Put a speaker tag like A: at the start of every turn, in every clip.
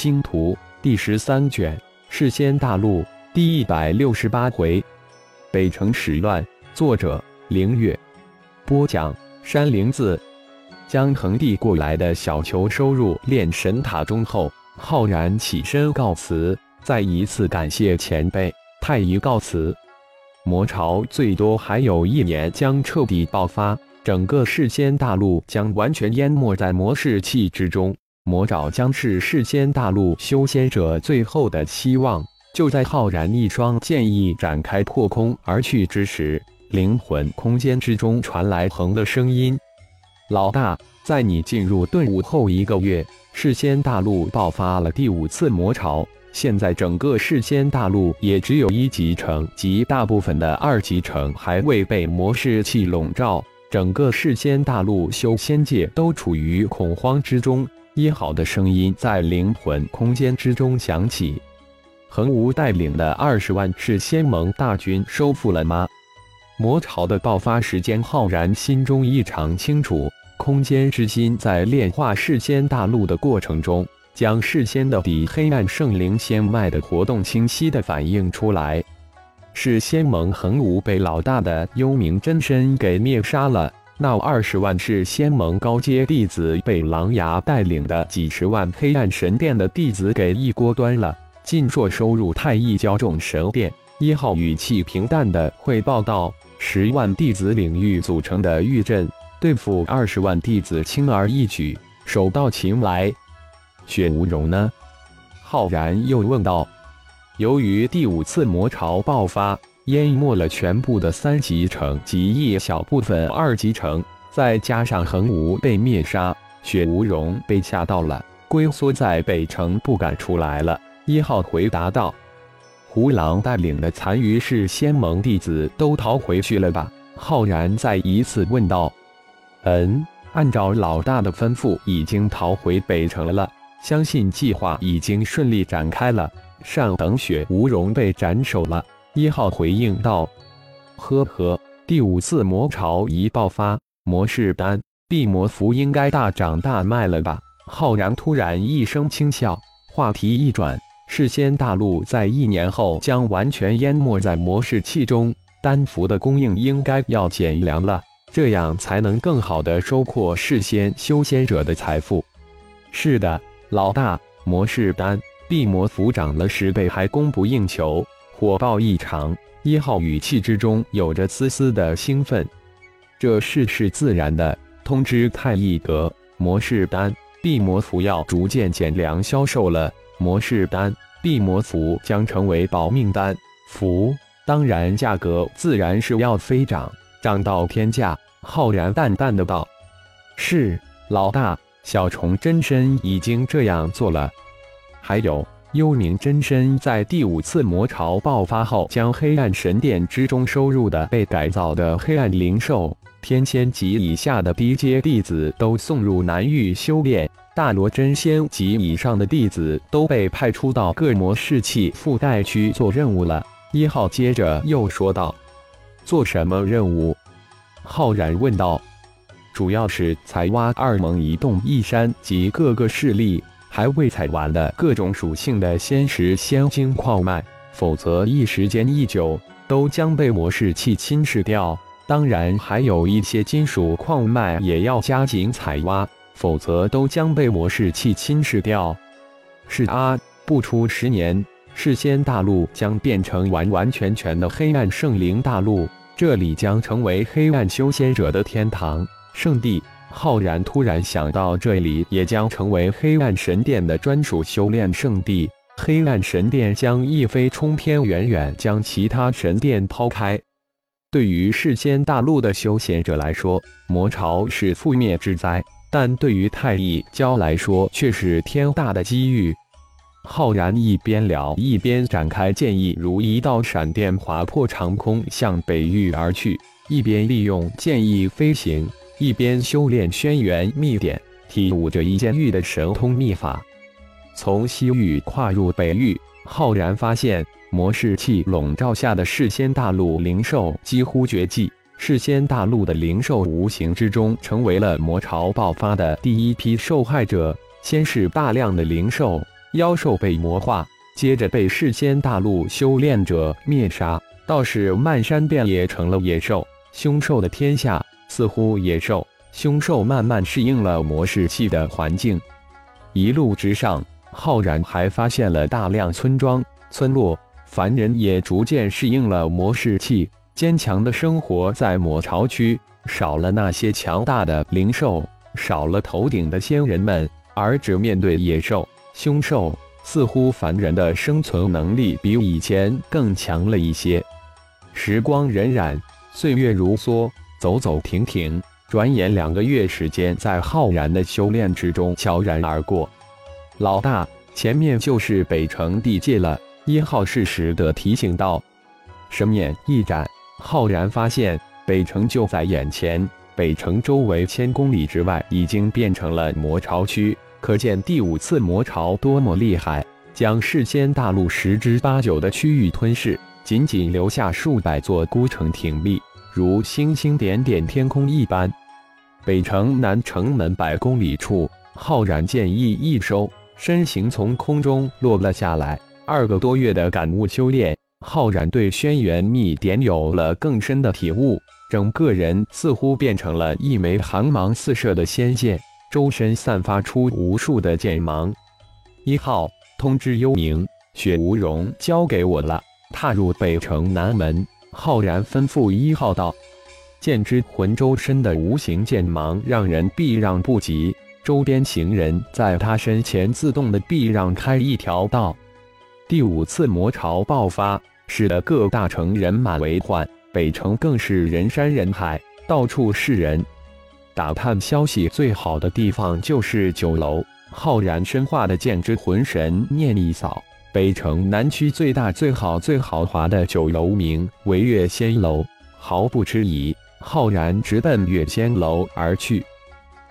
A: 星图第十三卷，世仙大陆第一百六十八回，北城始乱。作者：凌月。播讲：山灵子。将腾地过来的小球收入炼神塔中后，浩然起身告辞，再一次感谢前辈。太乙告辞。魔潮最多还有一年将彻底爆发，整个世仙大陆将完全淹没在魔士气之中。魔爪将是世间大陆修仙者最后的希望。就在浩然一双剑意展开破空而去之时，灵魂空间之中传来恒的声音：“老大，在你进入顿悟后一个月，世间大陆爆发了第五次魔潮。现在整个世间大陆也只有一级城及大部分的二级城还未被魔士气笼罩，整个世间大陆修仙界都处于恐慌之中。”一号的声音在灵魂空间之中响起：“恒无带领的二十万是仙盟大军收复了吗？”魔潮的爆发时间，浩然心中异常清楚。空间之心在炼化世仙大陆的过程中，将世仙的底黑暗圣灵仙脉的活动清晰的反映出来。是仙盟恒无被老大的幽冥真身给灭杀了。那二十万是仙盟高阶弟子被狼牙带领的几十万黑暗神殿的弟子给一锅端了。尽硕收入太一骄纵神殿一号语气平淡的汇报道：“十万弟子领域组成的玉阵，对付二十万弟子轻而易举，手到擒来。”雪无容呢？浩然又问道：“由于第五次魔潮爆发。”淹没了全部的三级城及一小部分二级城，再加上恒无被灭杀，雪无容被吓到了，龟缩在北城不敢出来了。一号回答道：“胡狼带领的残余是仙盟弟子都逃回去了吧？”浩然再一次问道：“嗯，按照老大的吩咐，已经逃回北城了。相信计划已经顺利展开了。上等雪无容被斩首了。”一号回应道：“呵呵，第五次魔潮一爆发，魔士丹、地魔符应该大涨大卖了吧？”浩然突然一声轻笑，话题一转：“世仙大陆在一年后将完全淹没在魔士气中，丹符的供应应该要减凉了，这样才能更好的收获世仙修仙者的财富。”是的，老大，魔士丹、地魔符涨了十倍，还供不应求。火爆异常，一号语气之中有着丝丝的兴奋。这事是自然的。通知太一阁，模式丹、地魔符要逐渐减量销售了。模式丹、地魔符将成为保命丹符，当然价格自然是要飞涨，涨到天价。浩然淡淡的道：“是，老大，小虫真身已经这样做了。还有。”幽冥真身在第五次魔潮爆发后，将黑暗神殿之中收入的被改造的黑暗灵兽、天仙级以下的低阶弟子都送入南域修炼，大罗真仙级以上的弟子都被派出到各魔士气附带区做任务了。一号接着又说道：“做什么任务？”浩然问道：“主要是采挖二盟一洞一山及各个势力。”还未采完的各种属性的仙石、仙晶矿脉，否则一时间一久，都将被魔士气侵蚀掉。当然，还有一些金属矿脉也要加紧采挖，否则都将被魔士气侵蚀掉。是啊，不出十年，世仙大陆将变成完完全全的黑暗圣灵大陆，这里将成为黑暗修仙者的天堂圣地。浩然突然想到，这里也将成为黑暗神殿的专属修炼圣地。黑暗神殿将一飞冲天，远远将其他神殿抛开。对于世间大陆的修仙者来说，魔潮是覆灭之灾；但对于太乙教来说，却是天大的机遇。浩然一边聊，一边展开剑意，如一道闪电划破长空，向北域而去，一边利用剑意飞行。一边修炼轩辕秘典，体悟着一剑域的神通秘法。从西域跨入北域，浩然发现魔士气笼罩下的世仙大陆灵兽几乎绝迹。世仙大陆的灵兽无形之中成为了魔潮爆发的第一批受害者。先是大量的灵兽，妖兽被魔化，接着被世仙大陆修炼者灭杀，倒是漫山遍野成了野兽、凶兽的天下。似乎野兽、凶兽慢慢适应了魔士气的环境。一路之上，浩然还发现了大量村庄、村落，凡人也逐渐适应了魔士气，坚强的生活在魔巢区。少了那些强大的灵兽，少了头顶的仙人们，而只面对野兽、凶兽，似乎凡人的生存能力比以前更强了一些。时光荏苒，岁月如梭，走走停停，转眼两个月时间在浩然的修炼之中悄然而过。老大，前面就是北城地界了。一号适时的提醒道。神眼一展，浩然发现。北城就在眼前，北城周围千公里之外已经变成了魔巢区，可见第五次魔巢多么厉害，将世间大陆十之八九的区域吞噬，仅仅留下数百座孤城挺立，如星星点点天空一般。北城南城门百公里处，浩然剑意一收，身形从空中落了下来。二个多月的感悟修炼，浩然对轩辕秘典有了更深的体悟。整个人似乎变成了一枚寒芒四射的仙剑，周身散发出无数的剑芒。一号通知幽冥，雪无容交给我了。踏入北城南门，浩然吩咐一号道：“剑之魂周身的无形剑芒让人避让不及，周边行人在他身前自动的避让开一条道。”第五次魔潮爆发，使得各大城人满为患。北城更是人山人海，到处是人。打探消息最好的地方就是酒楼。浩然深化的剑之魂神念一扫，北城南区最大、最好、最豪华的酒楼名为月仙楼。毫不迟疑，浩然直奔月仙楼而去。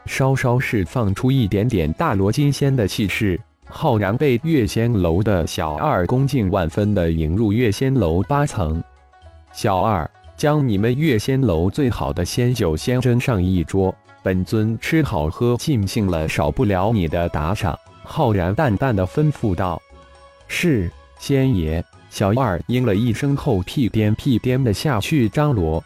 A: 稍稍释放出一点点大罗金仙的气势，浩然被月仙楼的小二恭敬万分的迎入月仙楼八层。小二，将你们月仙楼最好的仙酒先斟上一桌，本尊吃好喝尽兴了，少不了你的打赏。浩然淡淡的吩咐道：“是，仙爷。”小二应了一声后，屁颠屁颠的下去张罗。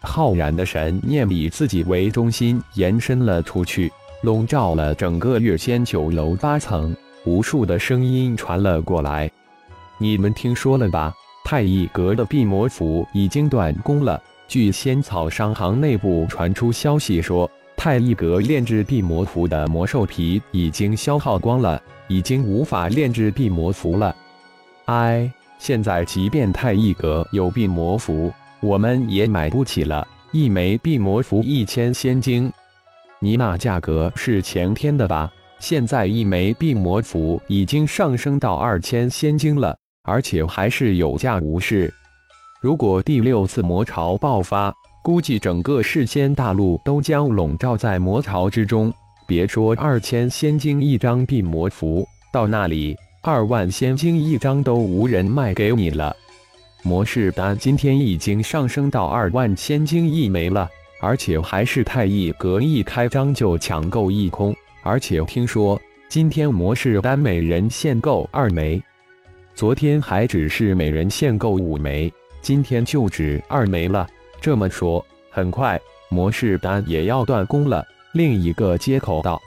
A: 浩然的神念以自己为中心延伸了出去，笼罩了整个月仙酒楼八层。无数的声音传了过来，你们听说了吧？太乙阁的辟魔符已经断供了。据仙草商行内部传出消息说，太乙阁炼制辟魔符的魔兽皮已经消耗光了，已经无法炼制辟魔符了。哎，现在即便太一阁有辟魔符，我们也买不起了。一枚辟魔符一千仙晶，你那价格是前天的吧？现在一枚辟魔符已经上升到二千仙晶了。而且还是有价无市。如果第六次魔潮爆发，估计整个世间大陆都将笼罩在魔潮之中。别说二千仙晶一张辟魔符，到那里二万仙晶一张都无人卖给你了。魔士丹今天已经上升到二万仙晶一枚了，而且还是太乙阁一开张就抢购一空。而且听说今天魔士丹每人限购二枚。昨天还只是每人限购五枚，今天就只二枚了。这么说，很快魔士丹也要断供了。另一个接口道：“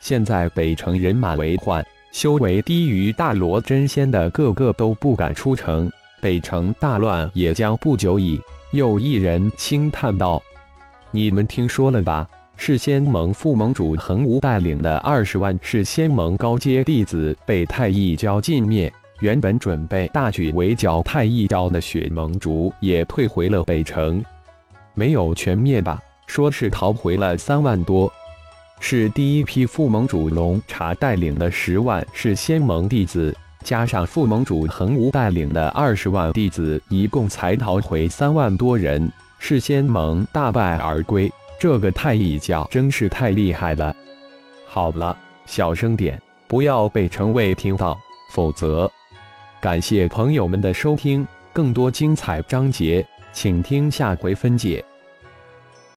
A: 现在北城人满为患，修为低于大罗真仙的个个都不敢出城，北城大乱也将不久矣。”又一人轻叹道：“你们听说了吧？是仙盟副盟主恒无带领的二十万是仙盟高阶弟子被太一教尽灭。”原本准备大举围剿太一教的血盟主也退回了北城，没有全灭吧？说是逃回了三万多，是第一批副盟主龙茶带领的十万是仙盟弟子，加上副盟主恒无带领的二十万弟子，一共才逃回三万多人，是仙盟大败而归。这个太乙教真是太厉害了。好了，小声点，不要被城卫听到，否则。感谢朋友们的收听，更多精彩章节，请听下回分解。